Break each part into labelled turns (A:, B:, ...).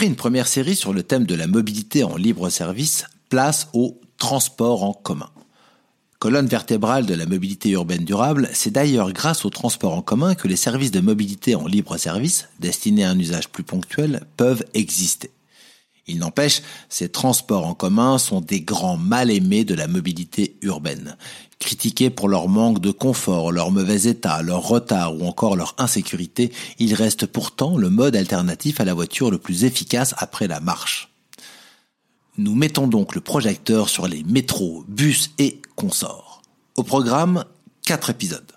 A: Après une première série sur le thème de la mobilité en libre service, place au transport en commun. Colonne vertébrale de la mobilité urbaine durable, c'est d'ailleurs grâce au transport en commun que les services de mobilité en libre service, destinés à un usage plus ponctuel, peuvent exister. Il n'empêche, ces transports en commun sont des grands mal aimés de la mobilité urbaine. Critiqués pour leur manque de confort, leur mauvais état, leur retard ou encore leur insécurité, ils restent pourtant le mode alternatif à la voiture le plus efficace après la marche. Nous mettons donc le projecteur sur les métros, bus et consorts. Au programme, quatre épisodes.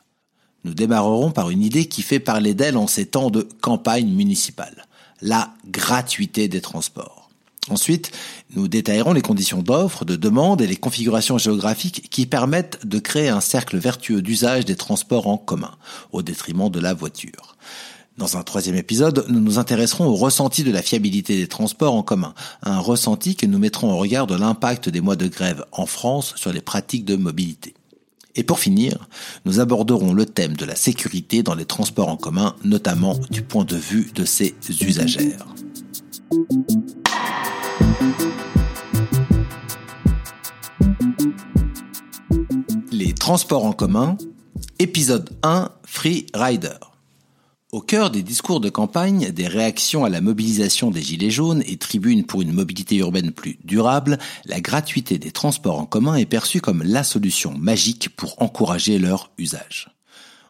A: Nous démarrerons par une idée qui fait parler d'elle en ces temps de campagne municipale. La gratuité des transports. Ensuite, nous détaillerons les conditions d'offre, de demande et les configurations géographiques qui permettent de créer un cercle vertueux d'usage des transports en commun, au détriment de la voiture. Dans un troisième épisode, nous nous intéresserons au ressenti de la fiabilité des transports en commun, un ressenti que nous mettrons au regard de l'impact des mois de grève en France sur les pratiques de mobilité. Et pour finir, nous aborderons le thème de la sécurité dans les transports en commun, notamment du point de vue de ses usagères. Les transports en commun, épisode 1, Free Rider. Au cœur des discours de campagne, des réactions à la mobilisation des Gilets jaunes et tribunes pour une mobilité urbaine plus durable, la gratuité des transports en commun est perçue comme la solution magique pour encourager leur usage.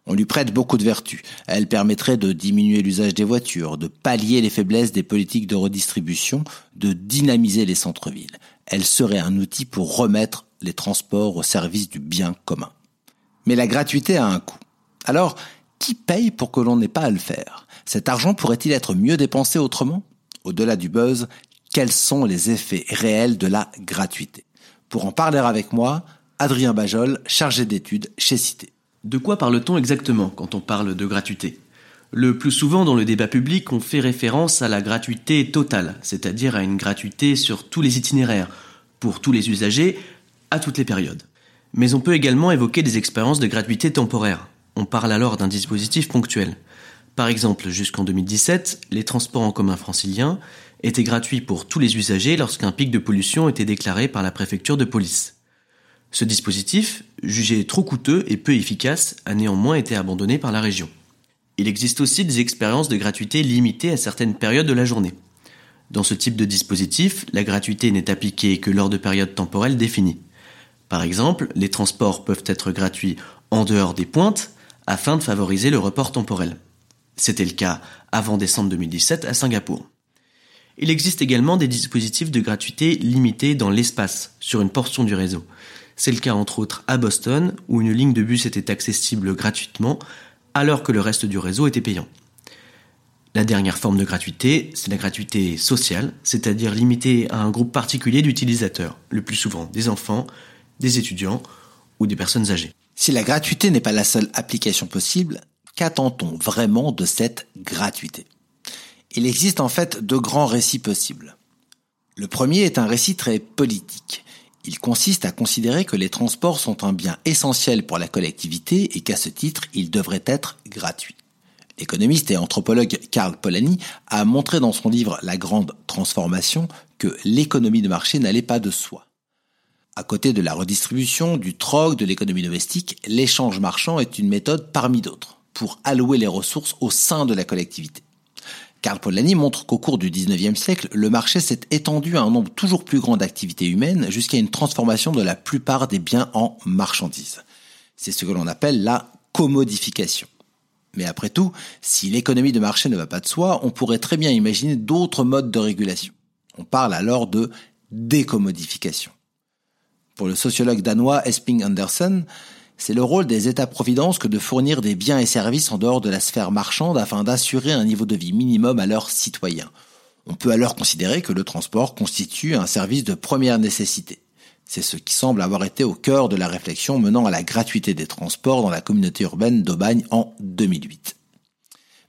A: On lui prête beaucoup de vertus. Elle permettrait de diminuer l'usage des voitures, de pallier les faiblesses des politiques de redistribution, de dynamiser les centres-villes. Elle serait un outil pour remettre les transports au service du bien commun. Mais la gratuité a un coût. Alors, qui paye pour que l'on n'ait pas à le faire? Cet argent pourrait-il être mieux dépensé autrement? Au-delà du buzz, quels sont les effets réels de la gratuité? Pour en parler avec moi, Adrien Bajol, chargé d'études chez Cité.
B: De quoi parle-t-on exactement quand on parle de gratuité? Le plus souvent dans le débat public, on fait référence à la gratuité totale, c'est-à-dire à une gratuité sur tous les itinéraires, pour tous les usagers, à toutes les périodes. Mais on peut également évoquer des expériences de gratuité temporaire. On parle alors d'un dispositif ponctuel. Par exemple, jusqu'en 2017, les transports en commun franciliens étaient gratuits pour tous les usagers lorsqu'un pic de pollution était déclaré par la préfecture de police. Ce dispositif, jugé trop coûteux et peu efficace, a néanmoins été abandonné par la région. Il existe aussi des expériences de gratuité limitées à certaines périodes de la journée. Dans ce type de dispositif, la gratuité n'est appliquée que lors de périodes temporelles définies. Par exemple, les transports peuvent être gratuits en dehors des pointes afin de favoriser le report temporel. C'était le cas avant décembre 2017 à Singapour. Il existe également des dispositifs de gratuité limités dans l'espace, sur une portion du réseau. C'est le cas entre autres à Boston, où une ligne de bus était accessible gratuitement, alors que le reste du réseau était payant. La dernière forme de gratuité, c'est la gratuité sociale, c'est-à-dire limitée à un groupe particulier d'utilisateurs, le plus souvent des enfants, des étudiants ou des personnes âgées.
A: Si la gratuité n'est pas la seule application possible, qu'attend-on vraiment de cette gratuité? Il existe en fait deux grands récits possibles. Le premier est un récit très politique. Il consiste à considérer que les transports sont un bien essentiel pour la collectivité et qu'à ce titre, ils devraient être gratuits. L'économiste et anthropologue Karl Polanyi a montré dans son livre La Grande Transformation que l'économie de marché n'allait pas de soi. À côté de la redistribution, du troc, de l'économie domestique, l'échange marchand est une méthode parmi d'autres pour allouer les ressources au sein de la collectivité. Karl Polanyi montre qu'au cours du 19e siècle, le marché s'est étendu à un nombre toujours plus grand d'activités humaines jusqu'à une transformation de la plupart des biens en marchandises. C'est ce que l'on appelle la commodification. Mais après tout, si l'économie de marché ne va pas de soi, on pourrait très bien imaginer d'autres modes de régulation. On parle alors de décommodification. Pour le sociologue danois Esping Andersen, c'est le rôle des États-providence que de fournir des biens et services en dehors de la sphère marchande afin d'assurer un niveau de vie minimum à leurs citoyens. On peut alors considérer que le transport constitue un service de première nécessité. C'est ce qui semble avoir été au cœur de la réflexion menant à la gratuité des transports dans la communauté urbaine d'Aubagne en 2008.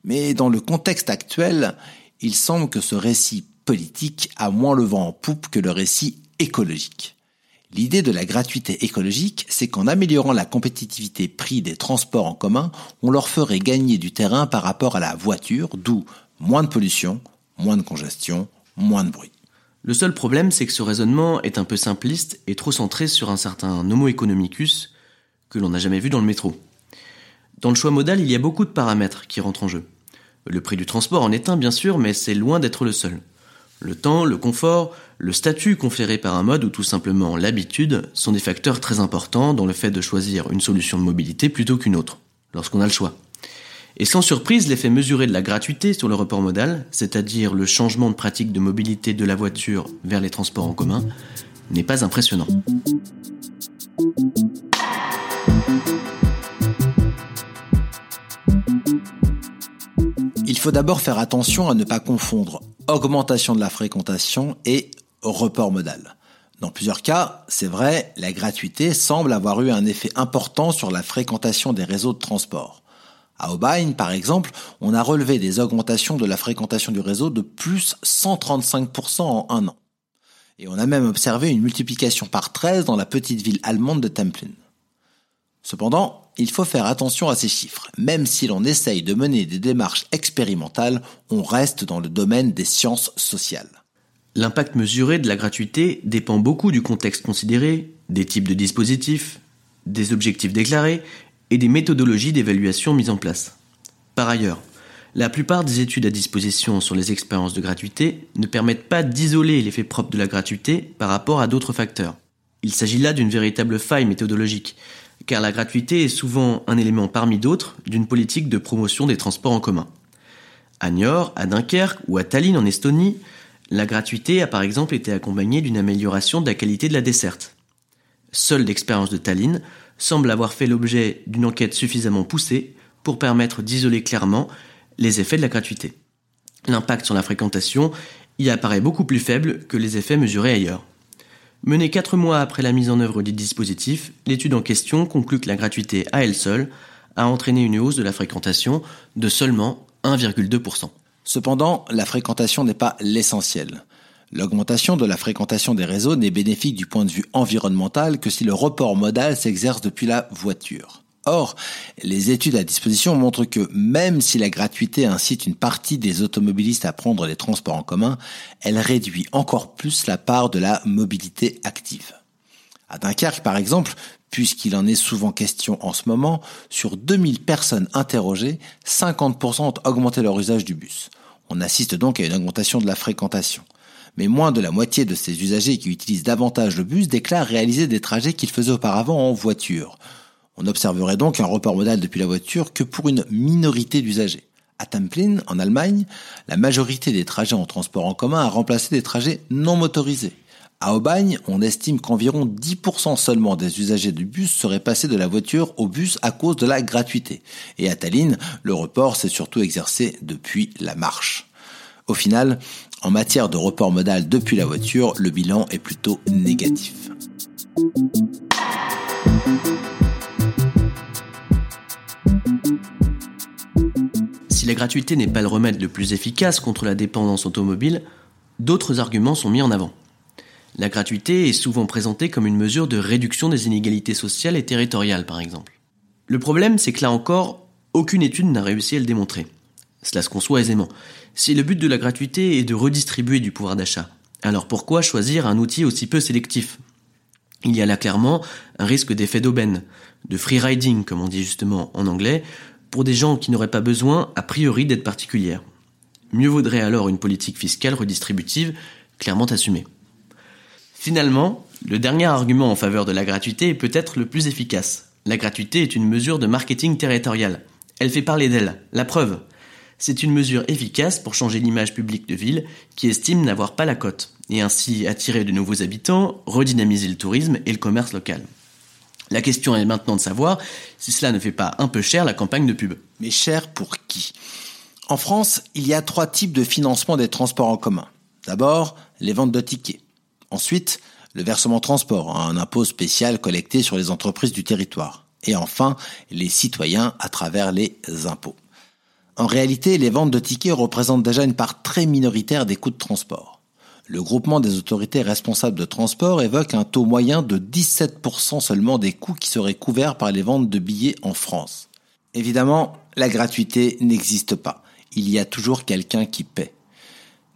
A: Mais dans le contexte actuel, il semble que ce récit politique a moins le vent en poupe que le récit écologique. L'idée de la gratuité écologique, c'est qu'en améliorant la compétitivité prix des transports en commun, on leur ferait gagner du terrain par rapport à la voiture, d'où moins de pollution, moins de congestion, moins de bruit.
B: Le seul problème, c'est que ce raisonnement est un peu simpliste et trop centré sur un certain homo economicus que l'on n'a jamais vu dans le métro. Dans le choix modal, il y a beaucoup de paramètres qui rentrent en jeu. Le prix du transport en est un, bien sûr, mais c'est loin d'être le seul. Le temps, le confort, le statut conféré par un mode ou tout simplement l'habitude sont des facteurs très importants dans le fait de choisir une solution de mobilité plutôt qu'une autre, lorsqu'on a le choix. Et sans surprise, l'effet mesuré de la gratuité sur le report modal, c'est-à-dire le changement de pratique de mobilité de la voiture vers les transports en commun, n'est pas impressionnant.
A: Il faut d'abord faire attention à ne pas confondre augmentation de la fréquentation et report modal. Dans plusieurs cas, c'est vrai, la gratuité semble avoir eu un effet important sur la fréquentation des réseaux de transport. À Aubagne, par exemple, on a relevé des augmentations de la fréquentation du réseau de plus 135% en un an. Et on a même observé une multiplication par 13 dans la petite ville allemande de Templin. Cependant, il faut faire attention à ces chiffres. Même si l'on essaye de mener des démarches expérimentales, on reste dans le domaine des sciences sociales.
B: L'impact mesuré de la gratuité dépend beaucoup du contexte considéré, des types de dispositifs, des objectifs déclarés et des méthodologies d'évaluation mises en place. Par ailleurs, la plupart des études à disposition sur les expériences de gratuité ne permettent pas d'isoler l'effet propre de la gratuité par rapport à d'autres facteurs. Il s'agit là d'une véritable faille méthodologique, car la gratuité est souvent un élément parmi d'autres d'une politique de promotion des transports en commun. À Niort, à Dunkerque ou à Tallinn en Estonie, la gratuité a par exemple été accompagnée d'une amélioration de la qualité de la desserte. Seule l'expérience de Tallinn semble avoir fait l'objet d'une enquête suffisamment poussée pour permettre d'isoler clairement les effets de la gratuité. L'impact sur la fréquentation y apparaît beaucoup plus faible que les effets mesurés ailleurs. Menée quatre mois après la mise en œuvre du dispositif, l'étude en question conclut que la gratuité à elle seule a entraîné une hausse de la fréquentation de seulement 1,2%.
A: Cependant, la fréquentation n'est pas l'essentiel. L'augmentation de la fréquentation des réseaux n'est bénéfique du point de vue environnemental que si le report modal s'exerce depuis la voiture. Or, les études à disposition montrent que même si la gratuité incite une partie des automobilistes à prendre les transports en commun, elle réduit encore plus la part de la mobilité active. À Dunkerque, par exemple, puisqu'il en est souvent question en ce moment, sur 2000 personnes interrogées, 50% ont augmenté leur usage du bus. On assiste donc à une augmentation de la fréquentation. Mais moins de la moitié de ces usagers qui utilisent davantage le bus déclarent réaliser des trajets qu'ils faisaient auparavant en voiture. On observerait donc un report modal depuis la voiture que pour une minorité d'usagers. À Templin, en Allemagne, la majorité des trajets en transport en commun a remplacé des trajets non motorisés. À Aubagne, on estime qu'environ 10% seulement des usagers du bus seraient passés de la voiture au bus à cause de la gratuité. Et à Tallinn, le report s'est surtout exercé depuis la marche. Au final, en matière de report modal depuis la voiture, le bilan est plutôt négatif.
B: Si la gratuité n'est pas le remède le plus efficace contre la dépendance automobile, d'autres arguments sont mis en avant. La gratuité est souvent présentée comme une mesure de réduction des inégalités sociales et territoriales, par exemple. Le problème, c'est que là encore, aucune étude n'a réussi à le démontrer. Cela se conçoit aisément. Si le but de la gratuité est de redistribuer du pouvoir d'achat, alors pourquoi choisir un outil aussi peu sélectif? Il y a là clairement un risque d'effet d'aubaine, de free riding, comme on dit justement en anglais, pour des gens qui n'auraient pas besoin, a priori, d'être particulières. Mieux vaudrait alors une politique fiscale redistributive clairement assumée. Finalement, le dernier argument en faveur de la gratuité est peut-être le plus efficace. La gratuité est une mesure de marketing territorial. Elle fait parler d'elle. La preuve. C'est une mesure efficace pour changer l'image publique de ville qui estime n'avoir pas la cote, et ainsi attirer de nouveaux habitants, redynamiser le tourisme et le commerce local. La question est maintenant de savoir si cela ne fait pas un peu cher la campagne de pub.
A: Mais cher pour qui? En France, il y a trois types de financement des transports en commun. D'abord, les ventes de tickets. Ensuite, le versement transport, un impôt spécial collecté sur les entreprises du territoire. Et enfin, les citoyens à travers les impôts. En réalité, les ventes de tickets représentent déjà une part très minoritaire des coûts de transport. Le groupement des autorités responsables de transport évoque un taux moyen de 17% seulement des coûts qui seraient couverts par les ventes de billets en France. Évidemment, la gratuité n'existe pas. Il y a toujours quelqu'un qui paie.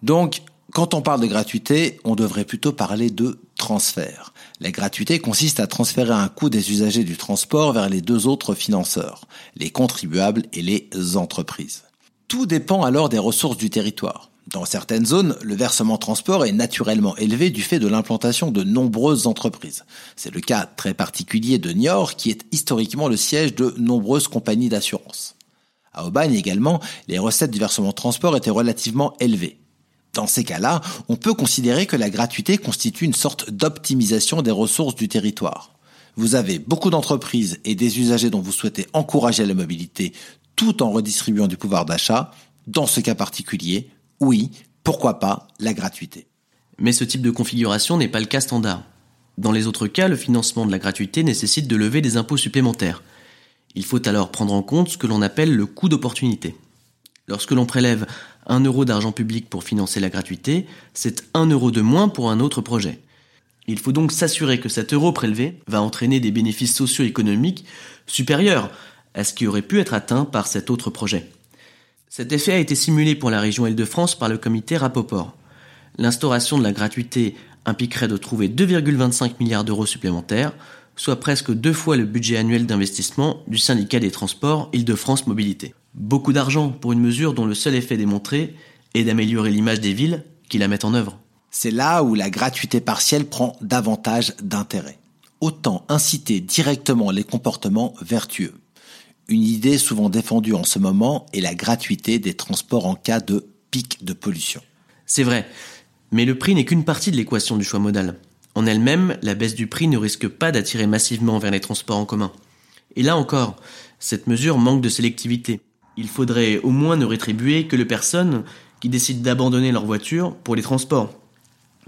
A: Donc, quand on parle de gratuité, on devrait plutôt parler de transfert. La gratuité consiste à transférer un coût des usagers du transport vers les deux autres financeurs, les contribuables et les entreprises. Tout dépend alors des ressources du territoire. Dans certaines zones, le versement transport est naturellement élevé du fait de l'implantation de nombreuses entreprises. C'est le cas très particulier de Niort, qui est historiquement le siège de nombreuses compagnies d'assurance. À Aubagne également, les recettes du versement transport étaient relativement élevées. Dans ces cas-là, on peut considérer que la gratuité constitue une sorte d'optimisation des ressources du territoire. Vous avez beaucoup d'entreprises et des usagers dont vous souhaitez encourager la mobilité tout en redistribuant du pouvoir d'achat. Dans ce cas particulier, oui, pourquoi pas la gratuité.
B: Mais ce type de configuration n'est pas le cas standard. Dans les autres cas, le financement de la gratuité nécessite de lever des impôts supplémentaires. Il faut alors prendre en compte ce que l'on appelle le coût d'opportunité. Lorsque l'on prélève 1 euro d'argent public pour financer la gratuité, c'est 1 euro de moins pour un autre projet. Il faut donc s'assurer que cet euro prélevé va entraîner des bénéfices socio-économiques supérieurs à ce qui aurait pu être atteint par cet autre projet. Cet effet a été simulé pour la région Île-de-France par le comité Rapoport. L'instauration de la gratuité impliquerait de trouver 2,25 milliards d'euros supplémentaires, soit presque deux fois le budget annuel d'investissement du syndicat des transports Île-de-France Mobilité. Beaucoup d'argent pour une mesure dont le seul effet démontré est d'améliorer l'image des villes qui la mettent en œuvre.
A: C'est là où la gratuité partielle prend davantage d'intérêt. Autant inciter directement les comportements vertueux. Une idée souvent défendue en ce moment est la gratuité des transports en cas de pic de pollution.
B: C'est vrai, mais le prix n'est qu'une partie de l'équation du choix modal. En elle-même, la baisse du prix ne risque pas d'attirer massivement vers les transports en commun. Et là encore, cette mesure manque de sélectivité. Il faudrait au moins ne rétribuer que les personnes qui décident d'abandonner leur voiture pour les transports.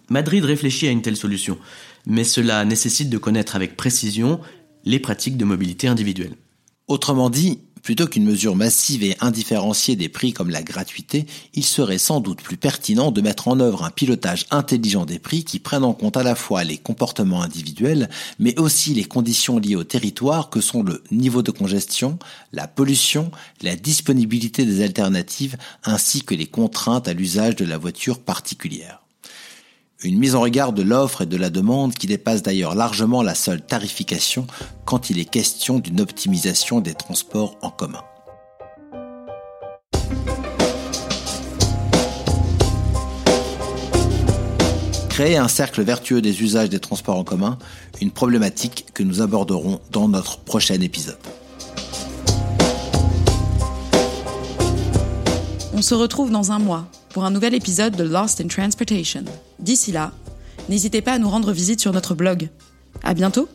B: Madrid réfléchit à une telle solution, mais cela nécessite de connaître avec précision les pratiques de mobilité individuelle.
A: Autrement dit, Plutôt qu'une mesure massive et indifférenciée des prix comme la gratuité, il serait sans doute plus pertinent de mettre en œuvre un pilotage intelligent des prix qui prenne en compte à la fois les comportements individuels, mais aussi les conditions liées au territoire que sont le niveau de congestion, la pollution, la disponibilité des alternatives, ainsi que les contraintes à l'usage de la voiture particulière. Une mise en regard de l'offre et de la demande qui dépasse d'ailleurs largement la seule tarification quand il est question d'une optimisation des transports en commun. Créer un cercle vertueux des usages des transports en commun, une problématique que nous aborderons dans notre prochain épisode.
C: On se retrouve dans un mois pour un nouvel épisode de Lost in Transportation. D'ici là, n'hésitez pas à nous rendre visite sur notre blog. À bientôt!